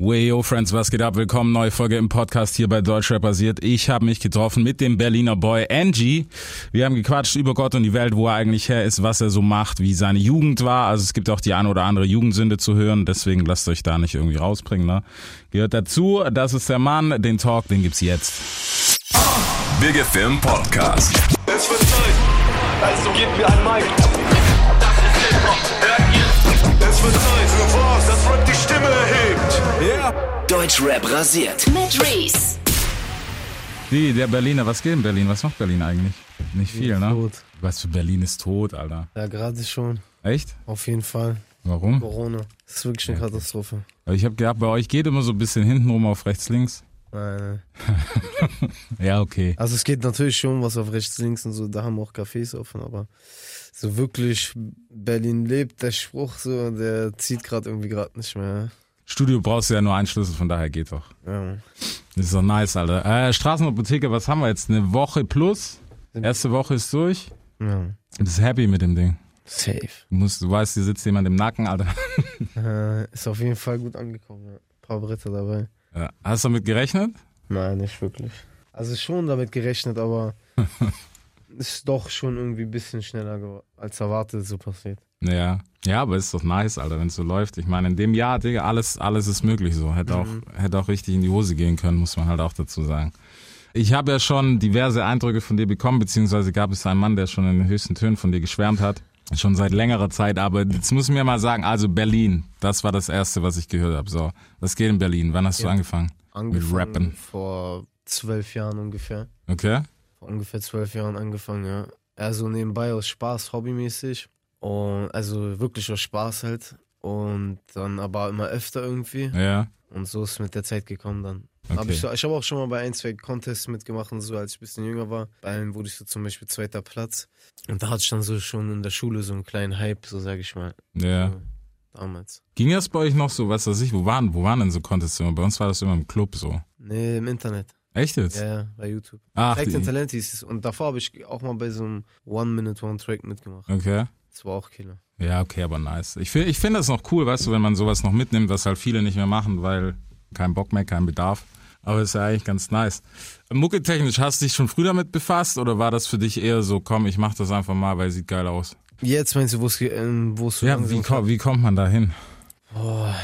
Way, yo, Friends, was geht ab? Willkommen, neue Folge im Podcast hier bei Deutschrap basiert. Ich habe mich getroffen mit dem Berliner Boy Angie. Wir haben gequatscht über Gott und die Welt, wo er eigentlich her ist, was er so macht, wie seine Jugend war. Also es gibt auch die eine oder andere Jugendsünde zu hören, deswegen lasst euch da nicht irgendwie rausbringen. Ne? Gehört dazu, das ist der Mann, den Talk, den gibt's jetzt. Big FM Podcast. Es wird Zeit, also gebt mir ein Mic. Das ist Hip-Hop, hört ihr? Es wird Zeit für was, das Rap. Yeah. Deutschrap rasiert. mit Reese. Die, der Berliner, was geht in Berlin? Was macht Berlin eigentlich? Nicht viel, ne? Tot. Was für Berlin ist tot, Alter. Ja, gerade schon. Echt? Auf jeden Fall. Warum? Corona. Das ist wirklich eine Katastrophe. Aber Ich habe gehabt, bei euch geht immer so ein bisschen hintenrum auf rechts, links. Nein, nein. Ja, okay. Also es geht natürlich schon was auf rechts, links und so. Da haben auch Cafés offen, aber so wirklich Berlin lebt, der Spruch so, der zieht gerade irgendwie gerade nicht mehr. Studio brauchst du ja nur einen Schlüssel, von daher geht doch. Ja. Das ist doch nice, Alter. Äh, Straßenapotheke, was haben wir jetzt? Eine Woche plus? Erste Woche ist durch. ja. Du bist happy mit dem Ding. Safe. Du, musst, du weißt, hier sitzt jemand im Nacken, Alter. Äh, ist auf jeden Fall gut angekommen. Ja. Ein paar Britta dabei. Ja. Hast du damit gerechnet? Nein, nicht wirklich. Also schon damit gerechnet, aber ist doch schon irgendwie ein bisschen schneller als erwartet so passiert. Ja. Ja, aber ist doch nice, Alter, wenn es so läuft. Ich meine, in dem Jahr, Digga, alles, alles ist möglich so. Hätte auch, hätte auch richtig in die Hose gehen können, muss man halt auch dazu sagen. Ich habe ja schon diverse Eindrücke von dir bekommen, beziehungsweise gab es einen Mann, der schon in den höchsten Tönen von dir geschwärmt hat. Schon seit längerer Zeit, aber jetzt muss ich mir mal sagen, also Berlin, das war das Erste, was ich gehört habe. So, was geht in Berlin? Wann hast du Ja. angefangen? Angefangen Rappen. vor zwölf Jahren ungefähr. Okay? Vor ungefähr zwölf Jahren angefangen, ja. Also nebenbei aus Spaß, hobbymäßig. Und also wirklich aus Spaß halt. Und dann aber immer öfter irgendwie. Ja. Und so ist es mit der Zeit gekommen dann. Okay. Hab ich so, ich habe auch schon mal bei ein, zwei Contests mitgemacht so, als ich ein bisschen jünger war. Bei einem wurde ich so zum Beispiel zweiter Platz. Und da hatte ich dann so schon in der Schule so einen kleinen Hype, so sage ich mal. Ja. So, damals. Ging das bei euch noch so, was weiß ich, wo waren, wo waren denn so Contests immer? Bei uns war das immer im Club so. Nee, im Internet. Echt jetzt? Ja, ja, bei YouTube. Ach, Zeigt den Talent hieß es. Und davor habe ich auch mal bei so einem One-Minute, One-Track mitgemacht. okay. Das war auch Killer. Ja, okay, aber nice. Ich finde ich find das noch cool, weißt du, wenn man sowas noch mitnimmt, was halt viele nicht mehr machen, weil kein Bock mehr, kein Bedarf. Aber ist ja eigentlich ganz nice. Mucke-technisch, hast du dich schon früh damit befasst oder war das für dich eher so, komm, ich mach das einfach mal, weil sieht geil aus? Jetzt meinst du, wo es ähm, wo es so Ja, wie, ko wie kommt man da hin? Boah,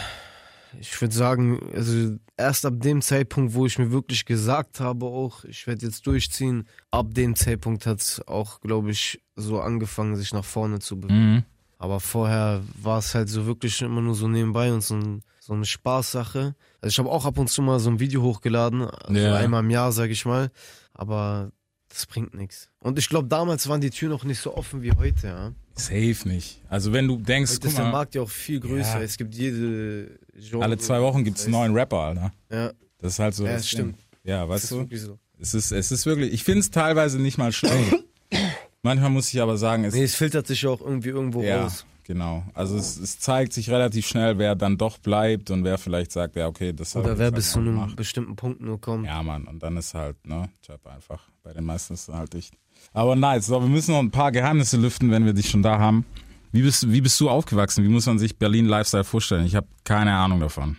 ich würde sagen, also erst ab dem Zeitpunkt, wo ich mir wirklich gesagt habe, auch ich werde jetzt durchziehen, ab dem Zeitpunkt hat es auch, glaube ich, so angefangen, sich nach vorne zu bewegen. Mhm. Aber vorher war es halt so wirklich immer nur so nebenbei und so, ein, so eine Spaßsache. Also ich habe auch ab und zu mal so ein Video hochgeladen, also Ja. einmal im Jahr, sage ich mal. Aber das bringt nichts. Und ich glaube, damals waren die Türen noch nicht so offen wie heute, ja. Safe nicht. Also wenn du denkst, Heute guck ist der mal, Markt ja auch viel größer. Ja. Es gibt jede Genre. alle zwei Wochen gibt's einen neuen Rapper, Alter. Ja, Das ist halt so. Ja, das stimmt. Ding. Ja, weißt ist du? so. Es ist, es ist wirklich, ich finde es teilweise nicht mal schlecht. Manchmal muss ich aber sagen, es Nee, es filtert sich auch irgendwie irgendwo Ja, raus. Genau. Also es, es zeigt sich relativ schnell, wer dann doch bleibt und wer vielleicht sagt, ja, okay, das hab Oder wer bis zu halt mal einem gemacht. bestimmten Punkt nur kommt. Ja, Mann, und dann ist halt, ne, Job einfach. Bei den meisten ist halt dicht. Aber nice, so, wir müssen noch ein paar Geheimnisse lüften, wenn wir dich schon da haben. Wie bist, wie bist du aufgewachsen? Wie muss man sich Berlin Lifestyle vorstellen? Ich habe keine Ahnung davon.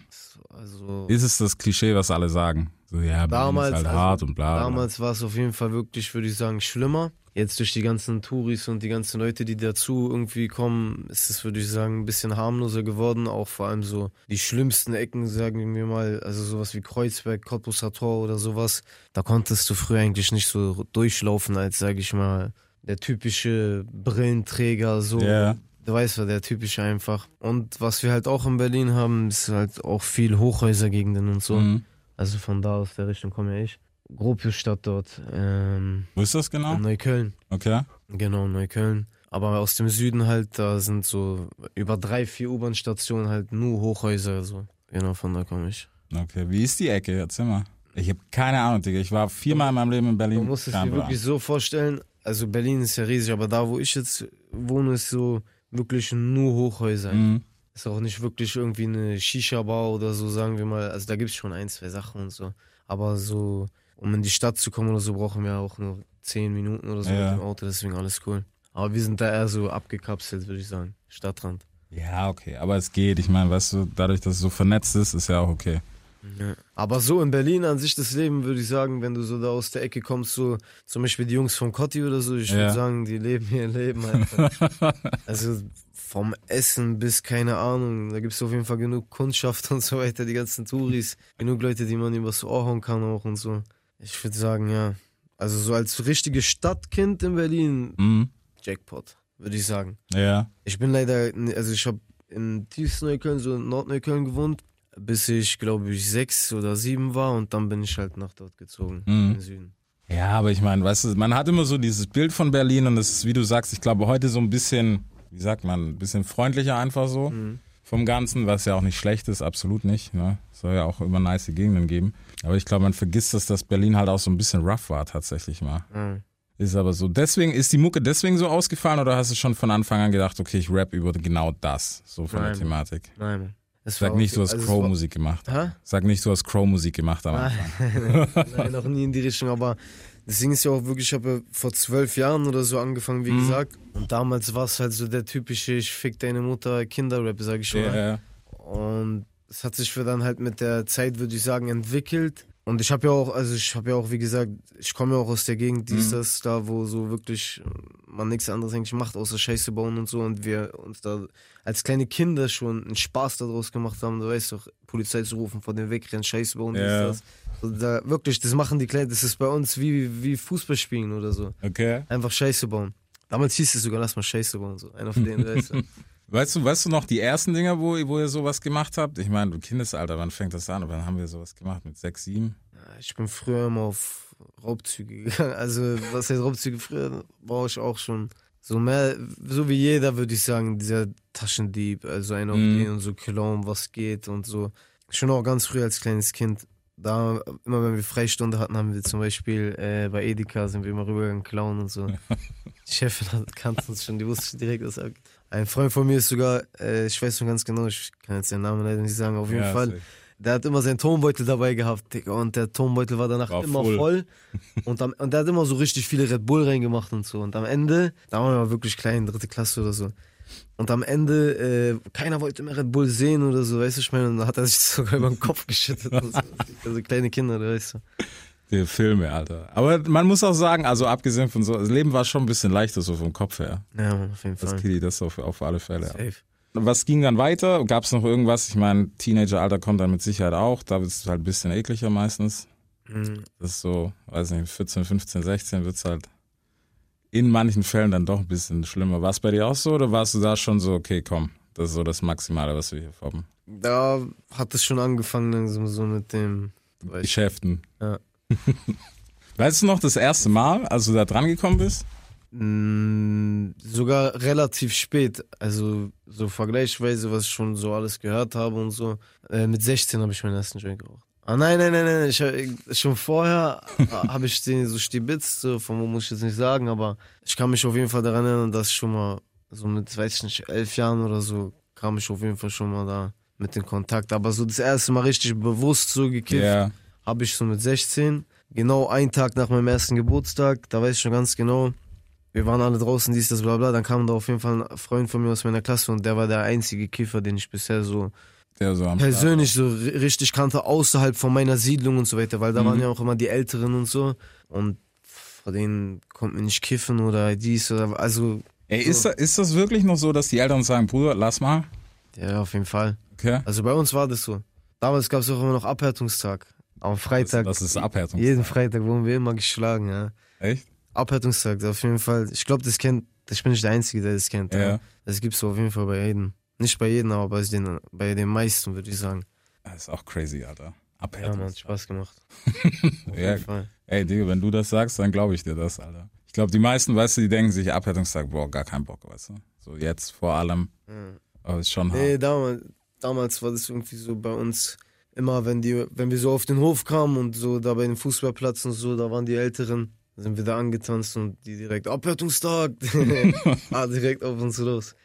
Also Ist es das Klischee, was alle sagen? So, ja, Berlin damals, ist halt also, hart und bla. bla. damals war es auf jeden Fall wirklich, würde ich sagen, schlimmer. Jetzt durch die ganzen Touris und die ganzen Leute, die dazu irgendwie kommen, ist es, würde ich sagen, ein bisschen harmloser geworden. Auch vor allem so die schlimmsten Ecken, sagen wir mal, also sowas wie Kreuzberg, Cottbusser Tor oder sowas. Da konntest du früher eigentlich nicht so durchlaufen als, sage ich mal, der typische Brillenträger, so. Ja. Du weißt ja, der typische einfach. Und was wir halt auch in Berlin haben, ist halt auch viel Hochhäusergegenden und so. Mhm. Also von da aus der Richtung komme ja ich. Gropiusstadt dort. Ähm, Wo ist das genau? Neukölln. Okay. Genau, Neukölln. Aber aus dem Süden halt, da sind so über drei, vier U-Bahn-Stationen halt nur Hochhäuser. So. Genau, von da komme ich. Okay, wie ist die Ecke? Erzähl mal. Ich habe keine Ahnung, Digga. Ich war viermal in meinem Leben in Berlin. Man muss es dir wirklich so vorstellen. Also Berlin ist ja riesig, aber da, wo ich jetzt wohne, ist so wirklich nur Hochhäuser. Mhm. Ist auch nicht wirklich irgendwie eine Shisha-Bar oder so, sagen wir mal. Also da gibt es schon ein, zwei Sachen und so. Aber so, um in die Stadt zu kommen oder so, brauchen wir auch nur zehn Minuten oder so Ja. mit dem Auto, deswegen alles cool. Aber wir sind da eher so abgekapselt, würde ich sagen. Stadtrand. Ja, okay, aber es geht. Ich meine, weißt du, dadurch, dass es so vernetzt ist, ist ja auch okay. Aber so in Berlin an sich das Leben, würde ich sagen, wenn du so da aus der Ecke kommst, so zum Beispiel die Jungs von Cotti oder so, ich Ja. würde sagen, die leben ihr Leben einfach. also vom Essen bis keine Ahnung, da gibt es auf jeden Fall genug Kundschaft und so weiter, die ganzen Touris, genug Leute, die man übers Ohr hauen kann auch und so. Ich würde sagen, ja. Also so als richtiges Stadtkind in Berlin, Mhm. Jackpot, würde ich sagen. Ja. Ich bin leider, also ich habe in Tiefsneukölln, so in Nordneukölln gewohnt, bis ich glaube ich sechs oder sieben war und dann bin ich halt nach dort gezogen, Mhm. in den Süden. Ja, aber ich meine, weißt du, man hat immer so dieses Bild von Berlin und das ist, wie du sagst, ich glaube heute so ein bisschen, wie sagt man, ein bisschen freundlicher einfach so vom Ganzen, was ja auch nicht schlecht ist, absolut nicht. Ne? Soll ja auch immer nice Gegenden geben. Aber ich glaube, man vergisst, dass das Berlin halt auch so ein bisschen rough war tatsächlich mal. Mhm. Ist aber so. Deswegen, ist die Mucke deswegen so ausgefallen oder hast du schon von Anfang an gedacht, okay, ich rap über genau das, so von der Nein. Thematik? Nein. Es Sag nicht, du hast Also Crow-Musik gemacht. Hä? Sag nicht, du hast Crow-Musik gemacht am Anfang. Nein, noch nie in die Richtung, aber das Ding ist ja auch wirklich, ich habe ja vor zwölf Jahren oder so angefangen, wie Mhm. gesagt. Und damals war es halt so der typische Ich fick deine Mutter Kinderrap, sag ich schon. Ja, Und es hat sich für dann halt mit der Zeit, würde ich sagen, entwickelt. Und ich habe ja auch, also ich habe ja auch, wie gesagt, ich komme ja auch aus der Gegend, die ist das, da wo so wirklich man nichts anderes eigentlich macht, außer Scheiße bauen und so. Und wir uns da als kleine Kinder schon einen Spaß daraus gemacht haben, du weißt doch, Polizei zu rufen, vor dem Wegrennen, Scheiße bauen, Ja. dies, das. Und da, wirklich, das machen die Kleinen, das ist bei uns wie, wie Fußball spielen oder so. okay. Einfach Scheiße bauen. Damals hieß es sogar, lass mal Scheiße bauen, so. Einer von denen, weißt du. Weißt du, weißt du noch die ersten Dinger, wo, wo ihr sowas gemacht habt? Ich meine, du Kindesalter, wann fängt das an? Wann haben wir sowas gemacht? Mit sechs, sieben? Ich bin früher immer auf Raubzüge gegangen. Also, was heißt Raubzüge? Früher war ich auch schon so mehr, so wie jeder, würde ich sagen, dieser Taschendieb, also ein auf Mhm. den und so Clown, was geht und so. Schon auch ganz früh als kleines Kind. Da, immer wenn wir Freistunde hatten, haben wir zum Beispiel äh, bei Edeka sind wir immer rübergegangen, Clown und so. Die Chefin hat, kannte uns schon, die wusste direkt, was er. Ein Freund von mir ist sogar, äh, ich weiß schon ganz genau, ich kann jetzt den Namen leider nicht sagen, auf jeden Ja, Fall. Der hat immer seinen Tonbeutel dabei gehabt, Digga, und der Tonbeutel war danach War immer voll. voll. Und, am, und der hat immer so richtig viele Red Bull reingemacht und so. Und am Ende, da waren wir wirklich klein, dritte Klasse oder so. Und am Ende, äh, keiner wollte mehr Red Bull sehen oder so, weißt du, ich meine, und dann hat er sich sogar über den Kopf geschüttet. Und so. Also kleine Kinder, weißt du. Die Filme, Alter. Aber man muss auch sagen, also abgesehen von so, das Leben war schon ein bisschen leichter so vom Kopf her. Ja, auf jeden Das Fall. Kitty, das auf, auf alle Fälle. Safe. Was ging dann weiter? Gab es noch irgendwas? Ich meine, Teenageralter kommt dann mit Sicherheit auch. Da wird es halt ein bisschen ekliger meistens. Mhm. Das ist so, weiß nicht, 14, 15, 16 wird es halt in manchen Fällen dann doch ein bisschen schlimmer. War es bei dir auch so oder warst du da schon so, okay, komm, das ist so das Maximale, was wir hier haben? Da hat es schon angefangen, so mit dem, Geschäften. Ja. weißt du noch das erste Mal, als du da dran gekommen bist? Mm, Sogar relativ spät, also so vergleichsweise, was ich schon so alles gehört habe und so. Äh, mit 16 habe ich meinen ersten Joint geraucht. Ah nein, nein, nein, nein, ich, hab- schon vorher habe ich den so stibitzt, so, von wo muss ich jetzt nicht sagen, aber ich kann mich auf jeden Fall daran erinnern, dass ich schon mal so mit, weiß ich nicht, elf Jahren oder so, kam ich auf jeden Fall schon mal da mit in Kontakt. Aber so das erste Mal richtig bewusst so gekifft, Ja. Habe ich so mit 16. Genau einen Tag nach meinem ersten Geburtstag, da weiß ich schon ganz genau. Wir waren alle draußen, dies, das, bla bla. Dann kam da auf jeden Fall ein Freund von mir aus meiner Klasse und der war der einzige Kiffer, den ich bisher so Der so persönlich so ri- richtig kannte, außerhalb von meiner Siedlung und so weiter, weil da Mhm. waren ja auch immer die Älteren und so. Und vor denen konnte man nicht kiffen oder dies oder also. Ey, ist, da, ist das wirklich noch so, dass die Eltern sagen, Bruder, lass mal? Ja, auf jeden Fall. Okay. Also bei uns war das so. Damals gab es auch immer noch Abhärtungstag. Am Freitag. Das ist Abhärtung. Jeden Freitag wurden wir immer geschlagen, ja. Echt? Abhärtungstag, auf jeden Fall. Ich glaube, das kennt, ich bin nicht der Einzige, der das kennt. Ja. Das gibt's auf jeden Fall bei jedem. Nicht bei jedem, aber bei den, bei den meisten, würde ich sagen. Das ist auch crazy, Alter. Ja, Abhärtung. man, hat Spaß gemacht. Auf Ja, jeden Fall. ey, Digga, wenn du das sagst, dann glaube ich dir das, Alter. Ich glaube, die meisten, weißt du, die denken sich Abhärtungstag, boah, gar keinen Bock, weißt du. So jetzt vor allem. Aber ist schon Nee, hart. damals, damals war das irgendwie so bei uns immer, wenn die, wenn wir so auf den Hof kamen und so da bei dem Fußballplatz und so, da waren die Älteren, sind wir da angetanzt und die direkt Abhärtungstag, ah, direkt auf uns los.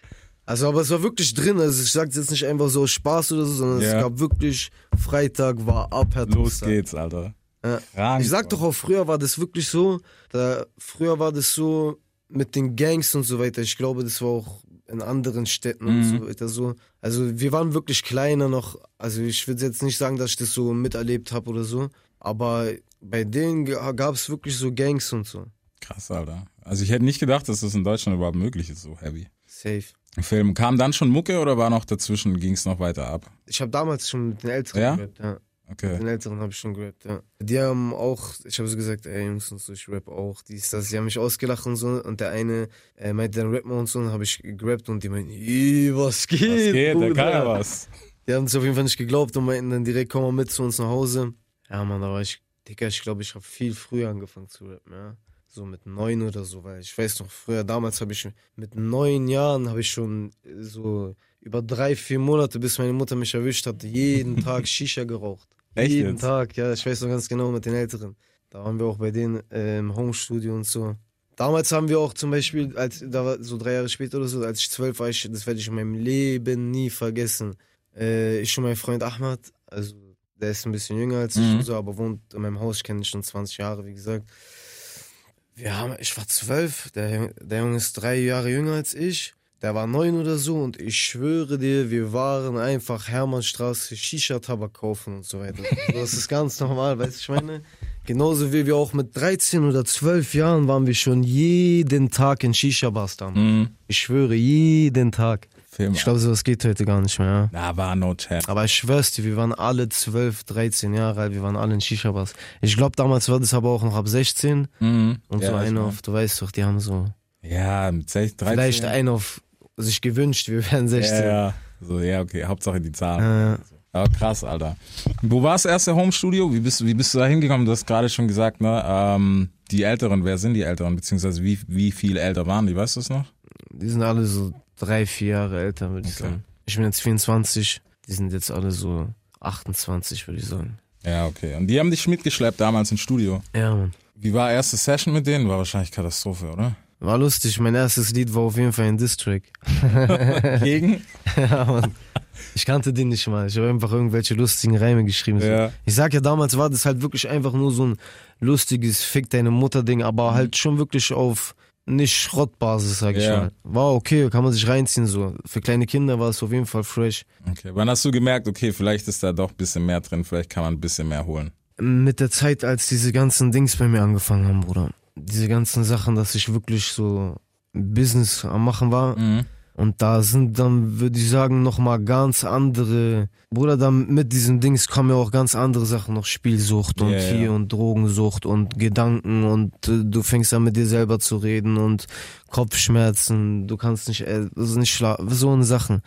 Also, aber es war wirklich drin, also ich sag's jetzt nicht einfach so Spaß oder so, sondern Ja. es gab wirklich, Freitag war Los Abhärtungstag. geht's, Alter. Ja. Ich sag doch auch, früher war das wirklich so, da, früher war das so mit den Gangs und so weiter. Ich glaube, das war auch in anderen Städten und so weiter so. Also wir waren wirklich kleiner noch. Also ich würde jetzt nicht sagen, dass ich das so miterlebt habe oder so. Aber bei denen gab es wirklich so Gangs und so. Krass, Alter. Also ich hätte nicht gedacht, dass das in Deutschland überhaupt möglich ist, so heavy. Safe. Film. Kam dann schon Mucke oder war noch dazwischen, ging es noch weiter ab? Ich habe damals schon mit den Älteren Ja? gerappt, ja. Okay. den Älteren habe ich schon gerappt, ja. Die haben auch, ich habe so gesagt, ey Jungs und so, ich rap auch, dies, das. Die haben mich ausgelacht und so. Und der eine äh, meinte dann rap mal und so, und habe ich gerappt und die meinten, "Ih, was geht? Was geht? Der Bruder?" kann ja was. Die haben es auf jeden Fall nicht geglaubt und meinten dann direkt, komm mal mit zu uns nach Hause. Ja, Mann, da war ich, Digga, ich glaube, ich habe viel früher angefangen zu rappen, ja. So mit neun oder so, weil ich weiß noch, früher, damals habe ich mit neun Jahren habe ich schon äh, so über drei, vier Monate, bis meine Mutter mich erwischt hat, jeden Tag Shisha geraucht. Echt jeden jetzt? Tag, ja, ich weiß noch ganz genau mit den Älteren. Da waren wir auch bei denen äh, im Homestudio und so. Damals haben wir auch zum Beispiel, als da war so drei Jahre später oder so, als ich zwölf war, ich, das werde ich in meinem Leben nie vergessen. Äh, ich und mein Freund Ahmad, also der ist ein bisschen jünger als ich, Mhm. und so, aber wohnt in meinem Haus, ich kenne ihn schon 20 Jahre, wie gesagt. Wir haben, ich war zwölf, der, der Junge ist drei Jahre jünger als ich. Der war neun oder so und ich schwöre dir, wir waren einfach Hermannstraße Shisha-Tabak kaufen und so weiter. Das ist ganz normal, weißt du, ich meine? Genauso wie wir auch mit 13 oder 12 Jahren waren wir schon jeden Tag in Shisha-Bars. Mhm. Ich schwöre, jeden Tag. Film. Ich glaube, sowas geht heute gar nicht mehr, ja. Da war no chance. Aber ich schwör's dir, wir waren alle 12, 13 Jahre alt, wir waren alle in Shisha-Bars. Ich glaube, damals war das aber auch noch ab 16 Mhm. und ja, so ich eine mein- auf, du weißt doch, die haben so Ja, mit 16, 13. vielleicht einen auf sich gewünscht, wir wären 16. ja, ja. So, ja, okay. Hauptsache die Zahlen. Äh, Aber krass, Alter. Wo war das erste Homestudio? Wie bist, du- wie bist du da hingekommen? Du hast gerade schon gesagt, ne? Ähm, die Älteren, wer sind die Älteren? Beziehungsweise wie, wie viel älter waren die? Weißt du es noch? die sind alle so drei, vier Jahre älter, würde ich Okay. sagen. Ich bin jetzt 24, die sind jetzt alle so 28, würde ich sagen. Ja, okay. Und die haben dich mitgeschleppt damals ins Studio. Ja, Mann. Wie war erste Session mit denen? War wahrscheinlich Katastrophe, oder? War lustig, mein erstes Lied war auf jeden Fall ein Distrack. Gegen? ja, Mann. Ich kannte den nicht mal. Ich habe einfach irgendwelche lustigen Reime geschrieben. Ja. Ich sag ja, damals war das halt wirklich einfach nur so ein lustiges Fick deine Mutter-Ding, aber halt schon wirklich auf nicht Schrottbasis, sag ich Ja. mal. War okay, kann man sich reinziehen so. Für kleine Kinder war es auf jeden Fall fresh. Okay. Wann hast du gemerkt, okay, vielleicht ist da doch ein bisschen mehr drin, vielleicht kann man ein bisschen mehr holen? Mit der Zeit, als diese ganzen Dings bei mir angefangen haben, Bruder. Diese ganzen Sachen, dass ich wirklich so Business am machen war. Mhm. Und da sind dann, würde ich sagen, nochmal ganz andere, Bruder, dann mit diesen Dings kommen ja auch ganz andere Sachen noch, Spielsucht und Ja, hier ja. und Drogensucht und Gedanken und äh, du fängst an mit dir selber zu reden und Kopfschmerzen, du kannst nicht, äh, ist nicht schlafen, so eine Sachen.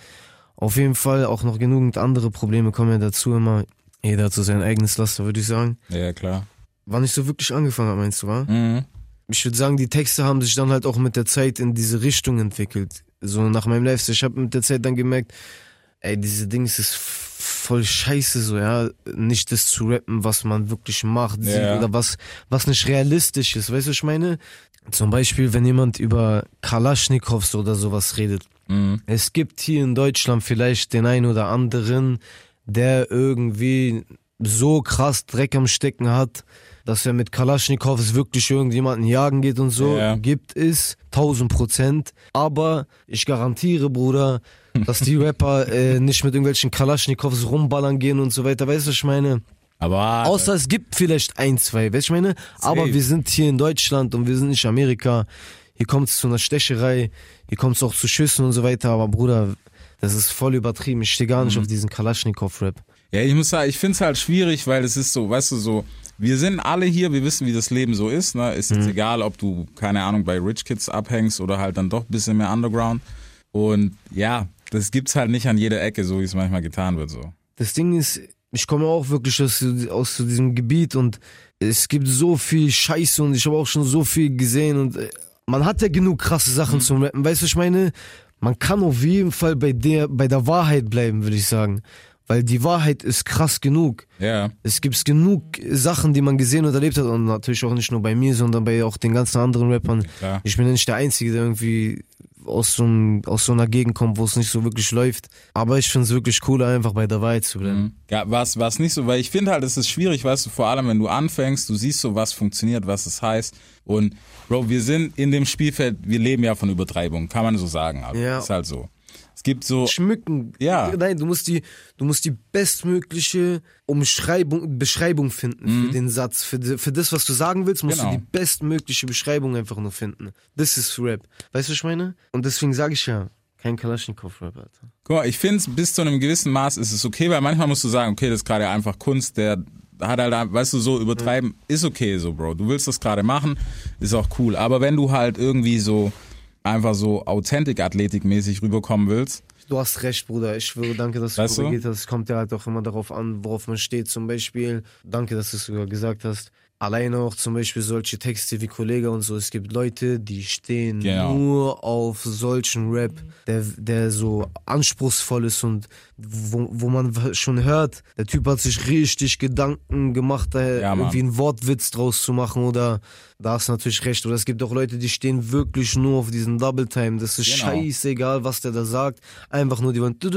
Auf jeden Fall auch noch genügend andere Probleme kommen ja dazu immer. Jeder hat so sein eigenes Laster, würde ich sagen. Ja, klar. Wann ich so wirklich angefangen habe, meinst du, wa? Mhm. Ich würde sagen, die Texte haben sich dann halt auch mit der Zeit in diese Richtung entwickelt. So nach meinem Lifestyle. Ich habe mit der Zeit dann gemerkt, ey, diese Dings ist voll scheiße so, ja. Nicht das zu rappen, was man wirklich macht Ja. oder was, was nicht realistisch ist. Weißt du, was ich meine? Zum Beispiel, wenn jemand über Kalaschnikows oder sowas redet. Mhm. Es gibt hier in Deutschland vielleicht den einen oder anderen, der irgendwie so krass Dreck am Stecken hat, dass er mit Kalaschnikows wirklich irgendjemanden jagen geht und so. Ja. Gibt es, 1000 Prozent. Aber ich garantiere, Bruder, dass die Rapper äh, nicht mit irgendwelchen Kalaschnikows rumballern gehen und so weiter. Weißt du, was ich meine? Aber Außer es gibt vielleicht ein, zwei, weißt du, ich meine? Aber wir sind hier in Deutschland und wir sind nicht Amerika. Hier kommt es zu einer Stecherei, hier kommt es auch zu Schüssen und so weiter. Aber Bruder, das ist voll übertrieben. Ich stehe gar nicht auf diesen Kalaschnikow-Rap. Ja, ich muss sagen, ich finde es halt schwierig, weil es ist so, weißt du, so, wir sind alle hier, wir wissen, wie das Leben so ist, ne? Ist jetzt egal, ob du, keine Ahnung, bei Rich Kids abhängst oder halt dann doch ein bisschen mehr Underground. Und ja, das gibt's halt nicht an jeder Ecke, so wie es manchmal getan wird, so. Das Ding ist, ich komme auch wirklich aus, aus diesem Gebiet und es gibt so viel Scheiße und ich habe auch schon so viel gesehen und äh, man hat ja genug krasse Sachen zum Rappen. Weißt du, was ich meine? Man kann auf jeden Fall bei der, bei der Wahrheit bleiben, würde ich sagen. Weil die Wahrheit ist krass genug. Ja, Es gibt genug Sachen, die man gesehen und erlebt hat und natürlich auch nicht nur bei mir, sondern bei auch den ganzen anderen Rappern. klar. Ich bin ja nicht der Einzige, der irgendwie aus so, einem, aus so einer Gegend kommt, wo es nicht so wirklich läuft. Aber ich finde es wirklich cool, einfach bei der Wahrheit zu bleiben. Mhm. Ja, was, was nicht so, weil ich finde halt, es ist schwierig, weißt du, vor allem wenn du anfängst, du siehst so, was funktioniert, was es heißt. Und Bro, wir sind in dem Spielfeld, wir leben ja von Übertreibung, kann man so sagen. Also, Ja. Ist halt so. Es gibt so, Schmücken. Ja. Nein, du musst die, du musst die bestmögliche Umschreibung, Beschreibung finden für den Satz. Für, für das, was du sagen willst, musst Mhm. Genau. du die bestmögliche Beschreibung einfach nur finden. Das ist Rap. Weißt du, was ich meine? Und deswegen sage ich ja, kein Kalaschnikow-Rap, Alter. guck mal, ich finde, bis zu einem gewissen Maß ist es okay, weil manchmal musst du sagen, okay, das ist gerade einfach Kunst, der hat halt, weißt du, so übertreiben, ist okay so, Bro. Du willst das gerade machen, ist auch cool. Aber wenn du halt irgendwie so einfach so Authentic-Athletik-mäßig rüberkommen willst, Du hast recht, Bruder. Ich schwöre, danke, dass du Weißt du? korrigiert hast. Es kommt ja halt auch immer darauf an, worauf man steht. Zum Beispiel, danke, dass du es sogar gesagt hast. Alleine auch zum Beispiel solche Texte wie Kollege und so. Es gibt Leute, die stehen Genau. nur auf solchen Rap, der, der so anspruchsvoll ist und wo, wo man schon hört, der Typ hat sich richtig Gedanken gemacht, da Ja, irgendwie einen Wortwitz draus zu machen oder da hast du natürlich recht. Oder es gibt auch Leute, die stehen wirklich nur auf diesen Double Time. Das ist Genau. scheißegal, was der da sagt. Einfach nur, die wollen, Ja.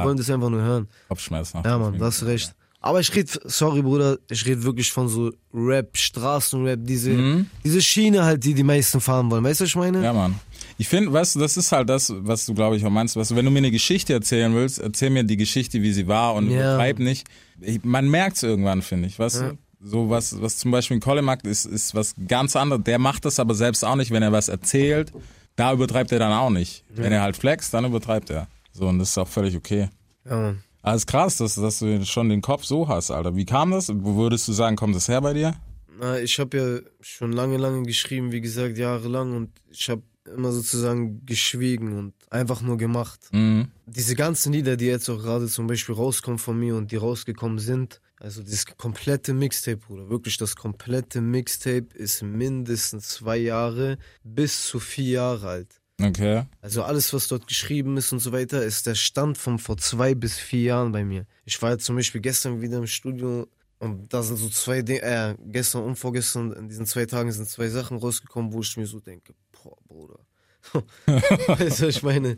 die wollen das einfach nur hören. Kopfschmerzen. Ja, Mann, da hast recht. Aber ich rede, sorry Bruder, ich rede wirklich von so Rap, Straßenrap, diese, diese Schiene halt, die die meisten fahren wollen. Weißt du, was ich meine? Mhm. Ja, Mann. Ich finde, weißt du, das ist halt das, was du, glaube ich, auch meinst. Weißt du, wenn du mir eine Geschichte erzählen willst, erzähl mir die Geschichte, wie sie war und Ja. übertreib nicht. Ich, man merkt es irgendwann, finde ich, weißt du? So was, was zum Beispiel ein Colin macht, ist, ist was ganz anderes. Der macht das aber selbst auch nicht, wenn er was erzählt. Da übertreibt er dann auch nicht. Wenn er halt flext, dann übertreibt er. So, und das ist auch völlig okay. Ja, Mann. Es ist krass, dass, dass du schon den Kopf so hast, Alter. Wie kam das? Wo würdest du sagen, kommt das her bei dir? Na, ich habe ja schon lange, lange geschrieben, wie gesagt, jahrelang und ich habe immer sozusagen geschwiegen und einfach nur gemacht. Mhm. Diese ganzen Lieder, die jetzt auch gerade zum Beispiel rauskommen von mir und die rausgekommen sind, also das komplette Mixtape, Bruder, wirklich das komplette Mixtape ist mindestens zwei Jahre bis zu vier Jahre alt. Okay. Also alles, was dort geschrieben ist und so weiter, ist der Stand von vor zwei bis vier Jahren bei mir. Ich war jetzt zum Beispiel gestern wieder im Studio und da sind so zwei Dinge, äh, gestern und vorgestern, in diesen zwei Tagen sind zwei Sachen rausgekommen, wo ich mir so denke, boah, Bruder. weißt du, was ich meine?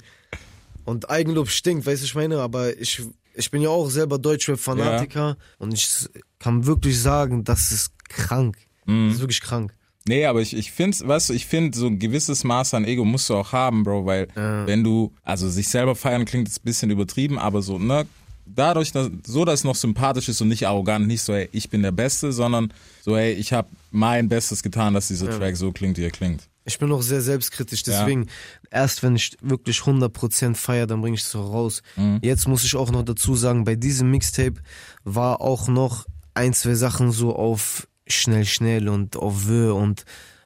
Und Eigenlob stinkt, weißt du, was ich meine? Aber ich, ich bin ja auch selber Deutschrap-Fanatiker und ich kann wirklich sagen, das ist krank. Das ist wirklich krank. Nee, aber ich, ich finde, weißt du, ich finde, so ein gewisses Maß an Ego musst du auch haben, Bro, weil wenn du, also sich selber feiern klingt jetzt ein bisschen übertrieben, aber so, ne, dadurch, dass, so, dass es noch sympathisch ist und nicht arrogant, nicht so, ey, ich bin der Beste, sondern so, ey, ich habe mein Bestes getan, dass dieser Track so klingt, wie er klingt. Ich bin auch sehr selbstkritisch, deswegen erst wenn ich wirklich 100% feier, dann bringe ich es so raus. Jetzt muss ich auch noch dazu sagen, bei diesem Mixtape war auch noch ein, zwei Sachen so auf schnell, schnell und auf Wö und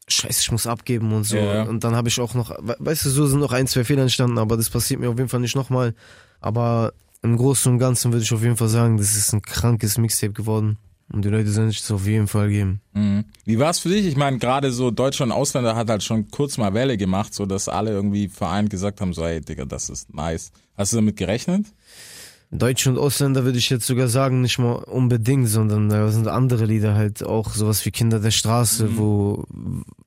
Scheiße, ich muss abgeben und so. Ja. Und dann habe ich auch noch, we- weißt du, so sind noch ein, zwei Fehler entstanden, aber das passiert mir auf jeden Fall nicht nochmal. Aber im Großen und Ganzen würde ich auf jeden Fall sagen, das ist ein krankes Mixtape geworden. Und die Leute sollen sich das auf jeden Fall geben. Mhm. Wie war es für dich? Ich meine, gerade so Deutsche und Ausländer hat halt schon kurz mal Welle gemacht, so dass alle irgendwie vereint gesagt haben, so, ey, Digga, das ist nice. Hast du damit gerechnet? Deutsche und Ausländer würde ich jetzt sogar sagen, nicht mal unbedingt, sondern da sind andere Lieder halt auch sowas wie Kinder der Straße, wo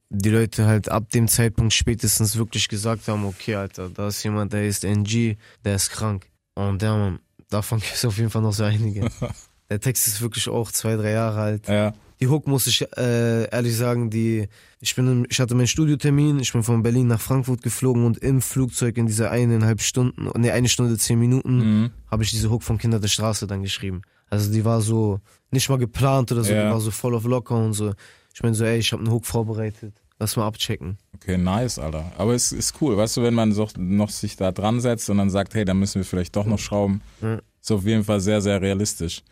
die Leute halt ab dem Zeitpunkt spätestens wirklich gesagt haben, okay, Alter, da ist jemand, der ist NG, der ist krank. Und ja, man, davon gibt es auf jeden Fall noch so einige. der Text ist wirklich auch zwei, drei Jahre alt. Ja. Die Hook muss ich äh, ehrlich sagen, die ich bin im- ich hatte meinen Studiotermin, ich bin von Berlin nach Frankfurt geflogen und im Flugzeug in dieser eineinhalb Stunden, ne eine Stunde zehn Minuten, Mhm. habe ich diese Hook von Kinder der Straße dann geschrieben. Also die war so nicht mal geplant oder so, Ja. die war so voll auf locker und so. Ich meine so, ey, ich habe einen Hook vorbereitet, lass mal abchecken. Okay, nice, Alter. Aber es ist cool, weißt du, wenn man so noch sich da dran setzt und dann sagt, hey, da müssen wir vielleicht doch noch schrauben. Ja. Ist auf jeden Fall sehr, sehr realistisch.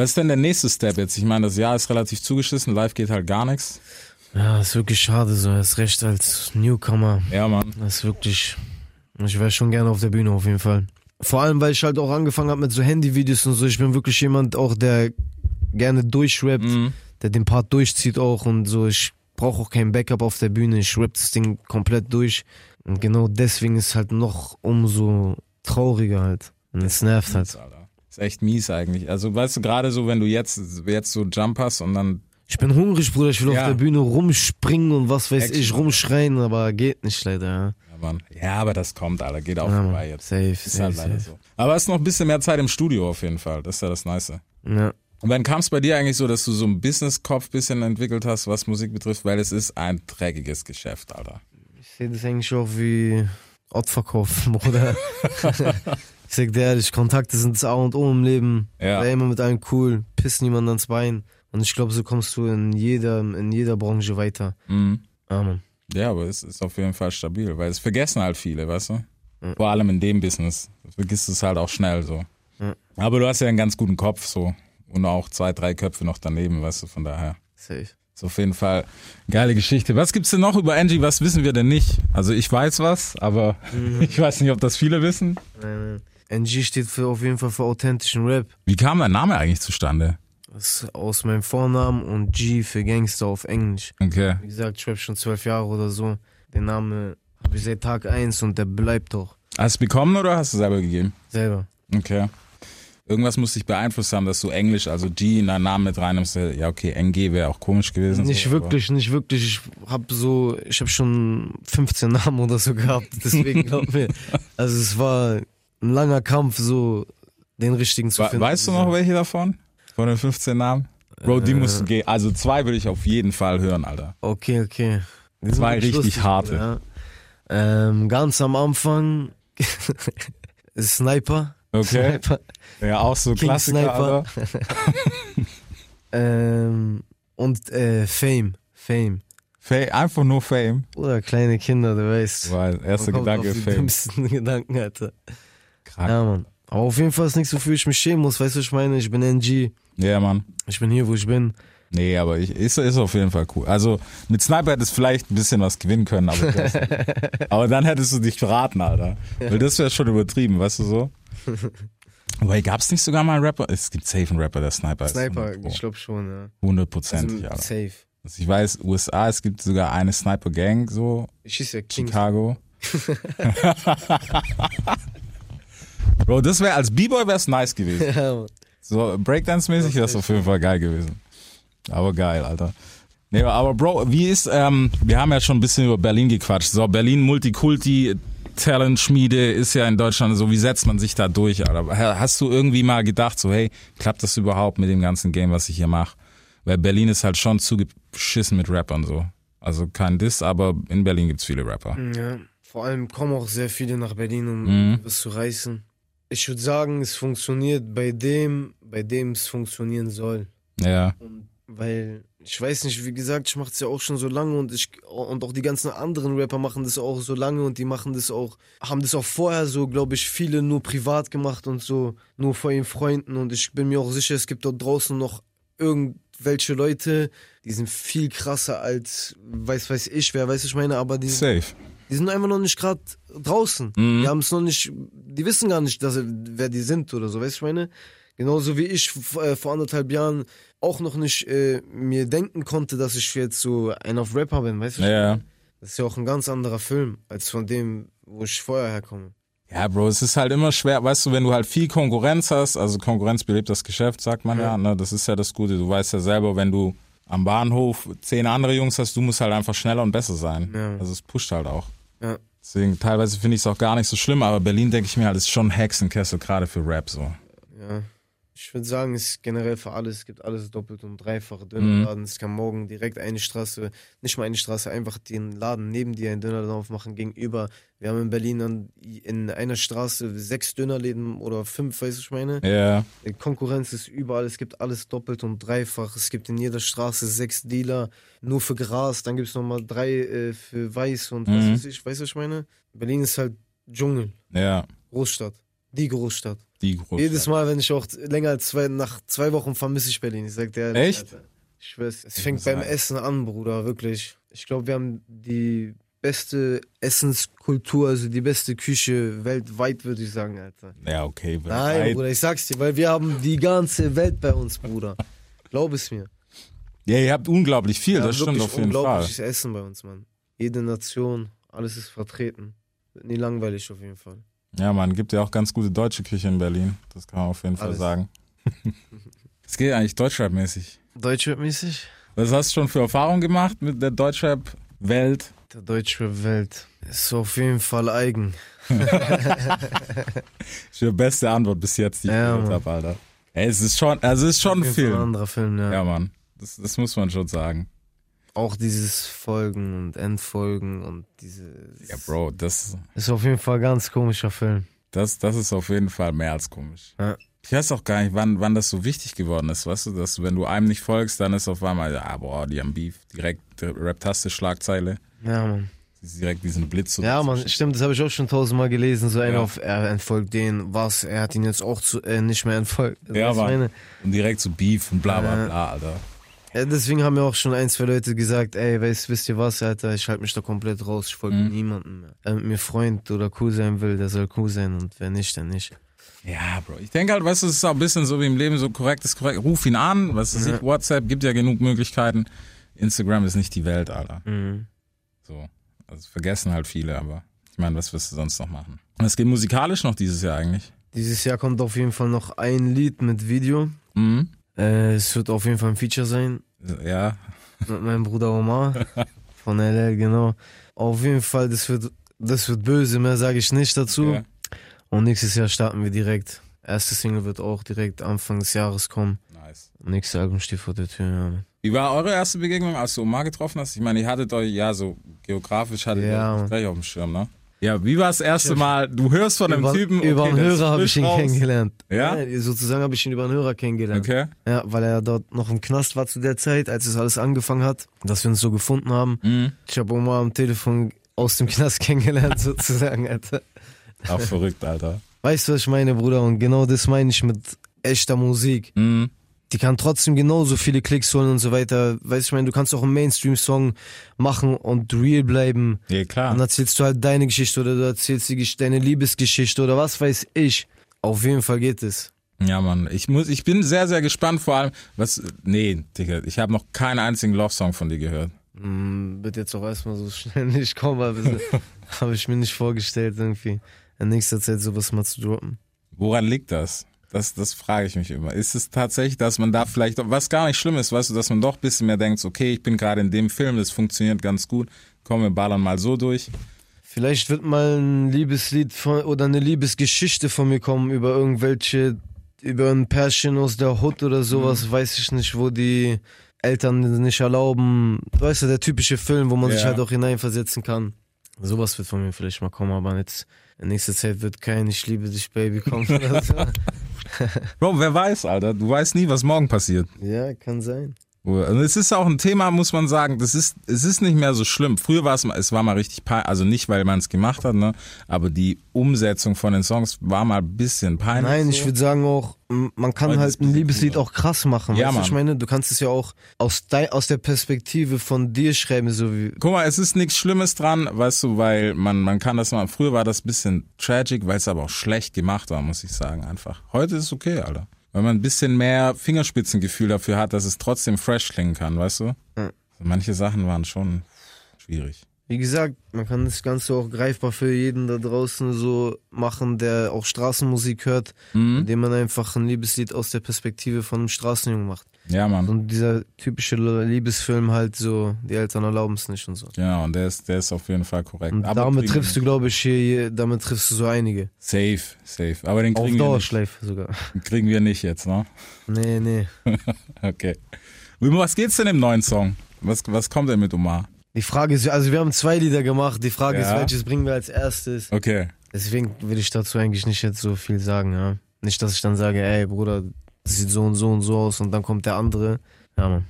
Was ist denn der nächste Step jetzt? Ich meine, das Jahr ist relativ zugeschissen, live geht halt gar nichts. Ja, ist wirklich schade so, erst recht als Newcomer. Ja, Mann. Das ist wirklich. Ich wäre schon gerne auf der Bühne auf jeden Fall. Vor allem, weil ich halt auch angefangen habe mit so Handyvideos und so. Ich bin wirklich jemand auch, der gerne durchrappt, Mhm. der den Part durchzieht auch und so. Ich brauche auch kein Backup auf der Bühne. Ich rapp das Ding komplett durch. Und genau deswegen ist halt noch umso trauriger halt. Und es nervt halt. Ist echt mies eigentlich. Also, weißt du, gerade so, wenn du jetzt, jetzt so Jump hast und dann, Ich bin hungrig, Bruder. Ich will Ja. auf der Bühne rumspringen und was weiß Action. ich, rumschreien, aber geht nicht leider. Ja. Mann. Ja, aber das kommt, Alter. Geht auch Ja, vorbei jetzt. Safe, Ist safe, halt leider safe. so. Aber es ist noch ein bisschen mehr Zeit im Studio auf jeden Fall. Das ist ja das Nice. Ja. Und wann kam es bei dir eigentlich so, dass du so einen Business-Kopf bisschen entwickelt hast, was Musik betrifft? Weil es ist ein dreckiges Geschäft, Alter. Ich sehe das eigentlich auch wie Ortverkauf, Bruder. ich sag dir ehrlich, Kontakte sind das A und O im Leben. Ja. Sei immer mit allen cool, piss niemand ans Bein. Und ich glaube, so kommst du in jeder, in jeder Branche weiter. Mhm. Ja, Mann. Ja, aber es ist auf jeden Fall stabil, weil es vergessen halt viele, weißt du? Vor allem in dem Business. Vergisst es halt auch schnell so. Ja. Aber du hast ja einen ganz guten Kopf so. Und auch zwei, drei Köpfe noch daneben, weißt du, von daher. Safe. Ist auf jeden Fall geile Geschichte. Was gibt's denn noch über Angie? Was wissen wir denn nicht? Also ich weiß was, aber ich weiß nicht, ob das viele wissen. Nein, nein. NG steht für, auf jeden Fall für authentischen Rap. Wie kam dein Name eigentlich zustande? Das ist aus meinem Vornamen und G für Gangster auf Englisch. Okay. Wie gesagt, ich rap schon zwölf Jahre oder so. Den Namen habe ich seit Tag eins und der bleibt doch. Hast du bekommen oder hast du selber gegeben? Selber. Okay. Irgendwas muss dich beeinflusst haben, dass du Englisch, also G in deinen Namen mit reinnimmst. Ja, okay, NG wäre auch komisch gewesen. Nicht so, wirklich, nicht wirklich. Ich hab so, ich habe schon 15 Namen oder so gehabt. Deswegen glaub mir. Also es war ein langer Kampf, so den richtigen zu finden. weißt du noch welche davon? Von den 15 Namen? Bro, die Äh. mussten gehen. Also zwei würde ich auf jeden Fall hören, Alter. Okay, okay. Die Zwei richtig harte. Ja. Ähm, ganz am Anfang Sniper. Okay. Sniper. Ja, auch so King Klassiker. Ähm, und äh, Fame. Fame. Fa- Einfach nur Fame. Oder kleine Kinder, du weißt. Weil erster Gedanke auf die Fame. Gedanken, Alter. Krank. Ja, Mann. Aber auf jeden Fall ist nichts, wofür ich mich schämen muss. Weißt du, was ich meine? Ich bin NG. Ja, Mann. Ich bin hier, wo ich bin. Nee, aber ich, ist, ist auf jeden Fall cool. Also mit Sniper hättest du vielleicht ein bisschen was gewinnen können, aber, aber dann hättest du dich verraten, Alter. Weil das wäre schon übertrieben, weißt du so? Weil gab's nicht sogar mal einen Rapper? Es gibt safe einen Rapper, der Sniper ist. Sniper, 100 Pro. ich glaube schon, ja. Hundertprozentig, Also, Alter. safe. Also ich weiß, USA, es gibt sogar eine Sniper-Gang, so, Ich schieße ja Kings. Chicago. Bro, das wäre als B-Boy wär's nice gewesen. Ja. So Breakdance-mäßig wäre es auf jeden Fall geil gewesen. Aber geil, Alter. Nee, aber Bro, wie ist, ähm, wir haben ja schon ein bisschen über Berlin gequatscht. So, Berlin Multikulti, Talentschmiede ist ja in Deutschland so, wie setzt man sich da durch, Alter? Hast du irgendwie mal gedacht, so, hey, klappt das überhaupt mit dem ganzen Game, was ich hier mache? Weil Berlin ist halt schon zugeschissen mit Rappern so. Also kein Diss, aber in Berlin gibt's viele Rapper. Ja. Vor allem kommen auch sehr viele nach Berlin, um Mhm. was zu reißen. Ich würde sagen, es funktioniert bei dem, bei dem es funktionieren soll. Ja, Und weil, ich weiß nicht, wie gesagt, ich mache es ja auch schon so lange und ich und auch die ganzen anderen Rapper machen das auch so lange und die machen das auch, haben das auch vorher so, glaube ich, viele nur privat gemacht und so, nur vor ihren Freunden und ich bin mir auch sicher, es gibt dort draußen noch irgendwelche Leute, die sind viel krasser als, weiß weiß ich, wer weiß ich meine, aber die, safe. Die sind einfach noch nicht gerade draußen. Mhm. Die haben es noch nicht, die wissen gar nicht, dass, wer die sind oder so, weißt du, ich meine? Genauso wie ich äh, vor anderthalb Jahren auch noch nicht äh, mir denken konnte, dass ich jetzt so ein auf Rapper bin, weißt du? Ja. Das ist ja auch ein ganz anderer Film, als von dem, wo ich vorher herkomme. Ja, Bro, es ist halt immer schwer, weißt du, wenn du halt viel Konkurrenz hast, also Konkurrenz belebt das Geschäft, sagt man ja, Ja. ne? das ist ja das Gute. Du weißt ja selber, wenn du am Bahnhof zehn andere Jungs hast, du musst halt einfach schneller und besser sein. Ja. Also es pusht halt auch. Ja. Deswegen, teilweise finde ich es auch gar nicht so schlimm, aber Berlin denke ich mir halt, ist schon ein Hexenkessel, gerade für Rap so. Ja. Ich würde sagen, es ist generell für alles, es gibt alles doppelt und dreifach. Mhm. Dönerladen, es kann morgen direkt eine Straße, nicht mal eine Straße, einfach den Laden neben dir einen Dönerladen aufmachen gegenüber. Wir haben in Berlin an, in einer Straße sechs Dönerläden oder fünf, weißt du, was ich meine? Ja, Die Konkurrenz ist überall, es gibt alles doppelt und dreifach. Es gibt in jeder Straße sechs Dealer, nur für Gras, dann gibt es nochmal drei äh, für Weiß und was Mhm. weiß ich, weißt du, was ich meine? Berlin ist halt Dschungel, ja, Großstadt, die Großstadt. die große. Jedes Mal, wenn ich auch länger als zwei, nach zwei Wochen vermisse ich Berlin. Ich sag dir ehrlich, Echt? Alter. Ich schwör's. Es fängt beim. Essen an, Bruder, wirklich. Ich glaube, wir haben die beste Essenskultur, also die beste Küche weltweit, würde ich sagen, Alter. Ja, okay. Nein. Bruder, ich sag's dir, weil wir haben die ganze Welt bei uns, Bruder. Glaub es mir. Ja, ihr habt unglaublich viel, Wir das stimmt auf jeden Fall. unglaubliches Essen bei uns, Mann. Jede Nation, alles ist vertreten. Wird nie langweilig auf jeden Fall. Ja, man gibt ja auch ganz gute deutsche Küche in Berlin. Das kann man auf jeden Fall Alles. sagen. Es geht eigentlich Deutschrap-mäßig. Deutschrap-mäßig? Was hast du schon für Erfahrungen gemacht mit der Deutschrap-Welt? Der Deutschrap-Welt. Ist auf jeden Fall eigen. Die beste Antwort bis jetzt, die ich Ja, gehört habe, Alter. Ey, es ist schon, also es ist schon ein Fall ein Film. anderer Film, ja. Ja, Mann. Das, das muss man schon sagen. Auch dieses Folgen und Endfolgen und diese. Ja, Bro, das, Ist auf jeden Fall ein ganz komischer Film. das, das ist auf jeden Fall mehr als komisch. Ja. Ich weiß auch gar nicht, wann, wann das so wichtig geworden ist, weißt du, dass wenn du einem nicht folgst, dann ist auf einmal, ja, boah, die haben Beef, direkt Rap-Taste, Schlagzeile, Ja, Mann. direkt diesen Blitz. so Ja, Mann, stimmt, das habe ich auch schon tausendmal gelesen. So einer Ja. auf, er entfolgt den, was, er hat ihn jetzt auch zu, äh, nicht mehr entfolgt. Ja, Mann. meine? Und direkt so Beef und bla bla bla, Alter. Ja, deswegen haben mir auch schon ein, zwei Leute gesagt, ey, weißt, wisst ihr was, Alter, ich halte mich da komplett raus, ich folge Mhm. niemandem mehr. Wer mit mir Freund oder cool sein will, der soll cool sein und wer nicht, dann nicht. Ja, Bro. Ich denke halt, weißt du, es ist auch ein bisschen so wie im Leben, so korrekt ist korrekt. Ruf ihn an, was weiß ich, WhatsApp gibt ja genug Möglichkeiten. Instagram ist nicht die Welt, Alter. Mhm. So. Also vergessen halt viele, aber ich meine, was wirst du sonst noch machen? Und es geht musikalisch noch dieses Jahr eigentlich. Dieses Jahr kommt auf jeden Fall noch ein Lied mit Video. Mhm. Äh, es wird auf jeden Fall ein Feature sein Ja. mit meinem Bruder Omar von LL, genau. Auf jeden Fall, das wird, das wird böse, mehr sage ich nicht dazu. ja. Und nächstes Jahr starten wir direkt. Erste Single wird auch direkt Anfang des Jahres kommen. Nice. Nächstes Album steht vor der Tür. Ja. Wie war eure erste Begegnung, als du Omar getroffen hast? Ich meine, ihr hattet euch, ja, so geografisch hattet Ja, ihr euch gleich auf dem Schirm, ne? Ja, wie war das erste Mal, du hörst von einem über, Typen, über okay, einen der ist Hörer habe ich ihn raus. kennengelernt. Ja? sozusagen habe ich ihn über einen Hörer kennengelernt. Okay. Ja, weil er dort noch im Knast war zu der Zeit, als es alles angefangen hat, dass wir uns so gefunden haben. Mhm. Ich habe Omar am Telefon aus dem Knast kennengelernt, sozusagen, Alter. Auch verrückt, Alter. Weißt du, was ich meine, Bruder? Und genau das meine ich mit echter Musik. Mhm. Die kann trotzdem genauso viele Klicks holen und so weiter. Weißt du, ich meine, du kannst auch einen Mainstream-Song machen und real bleiben. Ja, klar. Dann erzählst du halt deine Geschichte oder du erzählst die, deine Liebesgeschichte oder was weiß ich. Auf jeden Fall geht es. Ja, Mann, ich muss, ich bin sehr, sehr gespannt, vor allem, was, nee, Digga, ich habe noch keinen einzigen Love-Song von dir gehört. Hm, wird jetzt auch erstmal so schnell nicht kommen, aber habe ich mir nicht vorgestellt, irgendwie in nächster Zeit sowas mal zu droppen. Woran liegt das? Das, das frage ich mich immer. Ist es tatsächlich, dass man da vielleicht, was gar nicht schlimm ist, weißt du, dass man doch ein bisschen mehr denkt, okay, ich bin gerade in dem Film, das funktioniert ganz gut, komm, wir ballern mal so durch. Vielleicht wird mal ein Liebeslied von, oder eine Liebesgeschichte von mir kommen über irgendwelche, über ein Pärchen aus der Hood oder sowas, weiß ich nicht, wo die Eltern nicht erlauben. Weißt du, der typische Film, wo man sich Ja. halt auch hineinversetzen kann. Sowas wird von mir vielleicht mal kommen, aber jetzt in nächster Zeit wird kein Ich liebe dich, Baby kommen. Bro, wer weiß, Alter, du weißt nie, was morgen passiert. ja, kann sein. Und es ist auch ein Thema, muss man sagen, das ist, es ist nicht mehr so schlimm. Früher war es mal, es war mal richtig peinlich, also nicht, weil man es gemacht hat, ne, aber die Umsetzung von den Songs war mal ein bisschen peinlich. Nein, so. ich würde sagen auch, man kann Heute halt ein Liebeslied auch krass machen. Ja, weißt du, ich Mann. meine, du kannst es ja auch aus, dei- aus der Perspektive von dir schreiben, so wie. Guck mal, es ist nichts Schlimmes dran, weißt du, weil man, man kann das mal, früher war das ein bisschen tragic, weil es aber auch schlecht gemacht war, muss ich sagen, einfach. Heute ist es okay, Alter. Weil man ein bisschen mehr Fingerspitzengefühl dafür hat, dass es trotzdem fresh klingen kann, weißt du? Ja. Also manche Sachen waren schon schwierig. Wie gesagt, man kann das Ganze auch greifbar für jeden da draußen so machen, der auch Straßenmusik hört, Mhm. indem man einfach ein Liebeslied aus der Perspektive von einem Straßenjungen macht. Ja, Mann. Und dieser typische Liebesfilm halt so, die Eltern erlauben es nicht und so. Genau, und der ist, der ist auf jeden Fall korrekt. Und Aber damit triffst du, glaube ich, hier, damit triffst du so einige. Safe, safe. Aber den Auf kriegen wir, nicht, Dauerschleife sogar. kriegen wir nicht jetzt, ne? Nee, nee. Okay. Um was geht's denn im neuen Song? Was, was kommt denn mit Omar? Die Frage ist, also wir haben zwei Lieder gemacht. Die Frage Ja. ist, welches bringen wir als erstes? Okay. Deswegen will ich dazu eigentlich nicht jetzt so viel sagen, ja. Nicht, dass ich dann sage, ey Bruder, das sieht so und so und so aus und dann kommt der andere. Ja, Mann.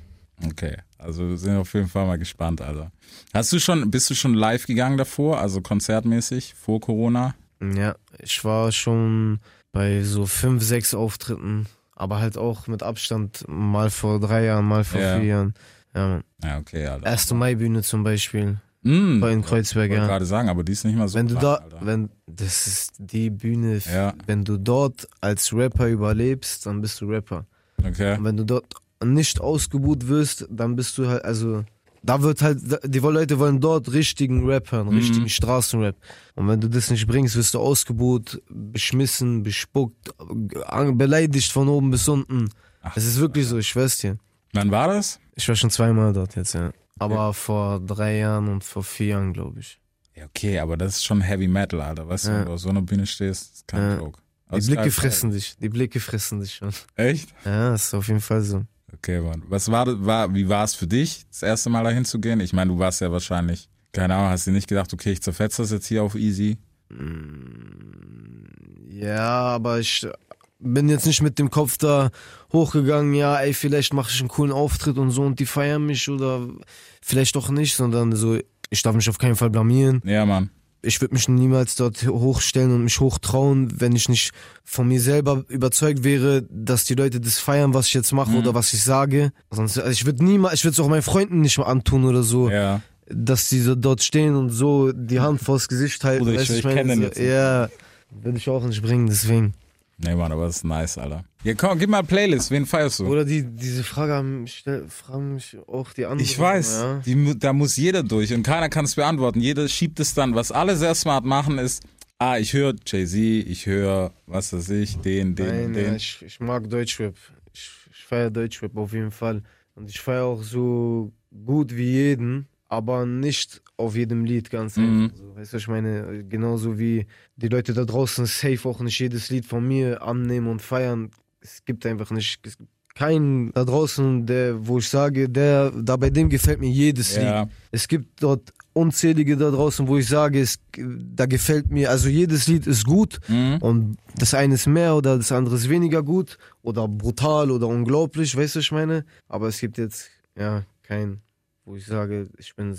Okay, also wir sind auf jeden Fall mal gespannt, Alter. Hast du schon, bist du schon live gegangen davor, also konzertmäßig, vor Corona? Ja, ich war schon bei so fünf, sechs Auftritten, aber halt auch mit Abstand, mal vor drei Jahren, mal vor Ja. vier Jahren. Ja. Ja, okay, Alter. Erste Mai-Bühne zum Beispiel, Mm, bei in Kreuzberg, wollte ja. gerade sagen, aber die ist nicht mal so Wenn du lang, da, Alter. wenn, das ist die Bühne, Ja. wenn du dort als Rapper überlebst, dann bist du Rapper. Okay. Und wenn du dort nicht ausgebucht wirst, dann bist du halt, also, da wird halt, die Leute wollen dort richtigen Rap hören, Mhm. richtigen Straßenrap. Und wenn du das nicht bringst, wirst du ausgebucht, beschmissen, bespuckt, beleidigt von oben bis unten. Ach, Es ist wirklich so, ich schwör's dir. Wann war das? Ich war schon zweimal dort jetzt, ja. Aber vor drei Jahren und vor vier Jahren, glaube ich. Ja, okay, aber das ist schon Heavy Metal, Alter. Weißt du, Ja. wenn du auf so einer Bühne stehst, ist kein Ja. Joke. Die Aus Blicke geil- fressen dich. Die Blicke fressen dich schon. Echt? Ja, ist auf jeden Fall so. Okay, Mann. Was war, war, wie war es für dich, das erste Mal dahin zu gehen? Ich meine, du warst ja wahrscheinlich, keine Ahnung, hast du nicht gedacht, okay, ich zerfetze das jetzt hier auf easy? Ja, aber ich bin jetzt nicht mit dem Kopf da hochgegangen, ja, ey, vielleicht mache ich einen coolen Auftritt und so und die feiern mich oder vielleicht doch nicht, sondern so, ich darf mich auf keinen Fall blamieren. Ja, Mann. Ich würde mich niemals dort hochstellen und mich hochtrauen, wenn ich nicht von mir selber überzeugt wäre, dass die Leute das feiern, was ich jetzt mache oder was ich sage. Sonst, also ich würde niemals, ich würde es auch meinen Freunden nicht mal antun oder so Ja. dass die so dort stehen und so die Hand vors Gesicht halten. Bruder, ich- ich meine, kenn den so, jetzt. Ja, würde ich auch nicht bringen, deswegen. Nee, Mann, aber das ist nice, Alter. Ja, komm, gib mal Playlist. Wen feierst du? Oder die, diese Frage haben, stell, fragen mich auch die anderen. Ich weiß, Ja. die, da muss jeder durch und keiner kann es beantworten. Jeder schiebt es dann. Was alle sehr smart machen ist, ah, ich höre Jay-Z, ich höre, was weiß ich, den, den, Nein, den. ja, ich, ich mag Deutschrap. Ich, ich feiere Deutschrap auf jeden Fall. Und ich feiere auch so gut wie jeden, aber nicht auf jedem Lied ganz Mhm. einfach. So, weißt du, ich meine, genauso wie die Leute da draußen safe auch nicht jedes Lied von mir annehmen und feiern. Es gibt einfach nicht. Es gibt keinen da draußen, der, wo ich sage, der, da bei dem gefällt mir jedes Ja. Lied. Es gibt dort unzählige da draußen, wo ich sage, es, da gefällt mir, also jedes Lied ist gut Mhm. und das eine ist mehr oder das andere ist weniger gut oder brutal oder unglaublich, weißt du, ich meine? Aber es gibt jetzt, ja, kein, wo ich sage, ich bin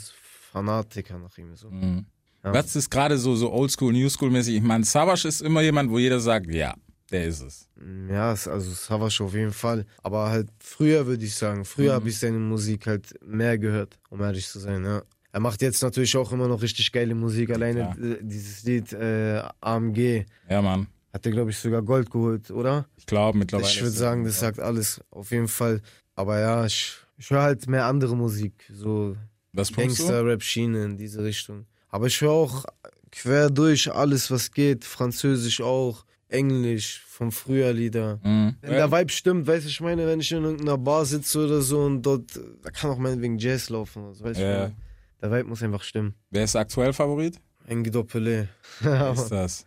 Fanatiker nach ihm. So. Mhm. Ja. Was ist gerade so, so oldschool, newschool-mäßig? Ich meine, Savage ist immer jemand, wo jeder sagt, ja, der ist es. Ja, es- also Savage auf jeden Fall. Aber halt früher würde ich sagen, früher Mhm. habe ich seine Musik halt mehr gehört, um ehrlich zu sein, ja. Er macht jetzt natürlich auch immer noch richtig geile Musik. Alleine äh, dieses Lied äh, AMG Ja, Mann. hat er, glaube ich, sogar Gold geholt, oder? Ich glaube mittlerweile. Ich würde sagen, das sagt alles, auf jeden Fall. Aber ja, ich, ich höre halt mehr andere Musik, so Was du? Gangster-Rap-Schiene in diese Richtung. Aber ich höre auch quer durch alles, was geht, Französisch auch, Englisch, von früher Lieder. Mhm. Wenn der Vibe stimmt, weißt du, ich meine, wenn ich in irgendeiner Bar sitze oder so und dort, da kann auch meinetwegen Jazz laufen, oder so, weißt du, Ja. ich meine, der Vibe muss einfach stimmen. Wer ist aktuell Favorit? Ein Gedoppelé. Wer ist das?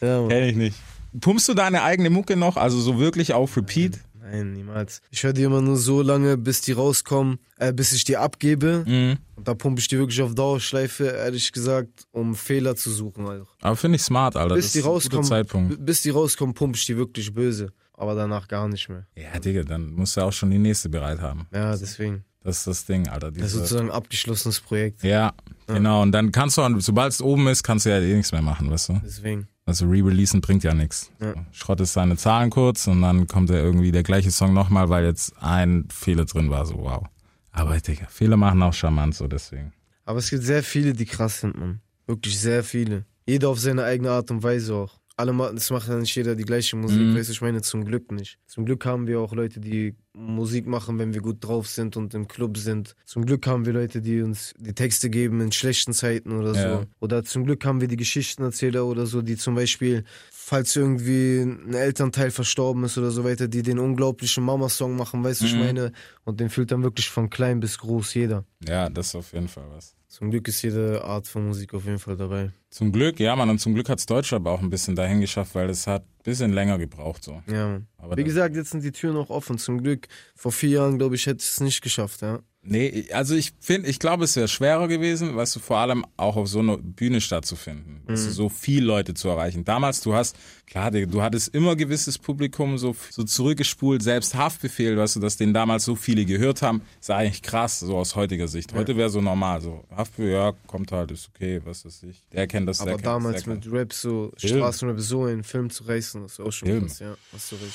Ja. Kenn ich nicht. Pumpst du deine eigene Mucke noch? Also so wirklich auf Repeat? Nein, niemals. Ich höre die immer nur so lange, bis die rauskommen, äh, bis ich die abgebe. Mhm. Und da pumpe ich die wirklich auf Dauerschleife, ehrlich gesagt, um Fehler zu suchen. Also. Aber finde ich smart, Alter. Bis das die rauskommen, bis die rauskommen, pumpe ich die wirklich böse. Aber danach gar nicht mehr. Ja, Digga, dann musst du auch schon die nächste bereit haben. Ja, deswegen. Das ist das Ding, Alter. Das ist sozusagen ein abgeschlossenes Projekt. ja, genau. Und dann kannst du, sobald es oben ist, kannst du ja eh nichts mehr machen, weißt du? Deswegen. Also re-releasen bringt ja nichts. Ja. Schrottest seine Zahlen kurz und dann kommt er irgendwie der gleiche Song nochmal, weil jetzt ein Fehler drin war. So, wow. Aber Digga, Fehler machen auch charmant, so deswegen. Aber es gibt sehr viele, die krass sind, man. Wirklich sehr viele. Jeder auf seine eigene Art und Weise auch. Alle es macht ja nicht jeder die gleiche Musik, Mhm. weißt du, ich meine zum Glück nicht. Zum Glück haben wir auch Leute, die Musik machen, wenn wir gut drauf sind und im Club sind. Zum Glück haben wir Leute, die uns die Texte geben in schlechten Zeiten oder so. Ja. Oder zum Glück haben wir die Geschichtenerzähler oder so, die zum Beispiel, falls irgendwie ein Elternteil verstorben ist oder so weiter, die den unglaublichen Mama-Song machen, weißt du, ich Mhm. meine. Und den fühlt dann wirklich von klein bis groß jeder. Ja, das ist auf jeden Fall was. Zum Glück ist jede Art von Musik auf jeden Fall dabei. Zum Glück, ja, man, und zum Glück hat's Deutschrap auch ein bisschen dahin geschafft, weil es hat bisschen länger gebraucht, so. Ja. Aber Wie gesagt, jetzt sind die Türen auch offen. Zum Glück. Vor vier Jahren, glaube ich, hätte ich es nicht geschafft, ja. Nee, also ich finde, ich glaube, es wäre schwerer gewesen, weißt du, vor allem auch auf so einer Bühne stattzufinden. Weißt du, so viel Leute zu erreichen. Damals, du hast, klar, du hattest immer gewisses Publikum so, so zurückgespult, selbst Haftbefehl, weißt du, dass den damals so viele gehört haben, ist eigentlich krass, so aus heutiger Sicht. Heute wäre so normal, so Haftbefehl, ja, kommt halt, ist okay, was weiß ich. Der kennt das, der Aber kennt damals das, der mit. Rap so, Film. Straßenrap so in einen Film zu reißen, das ist auch schon Film. krass, ja. Hast du recht.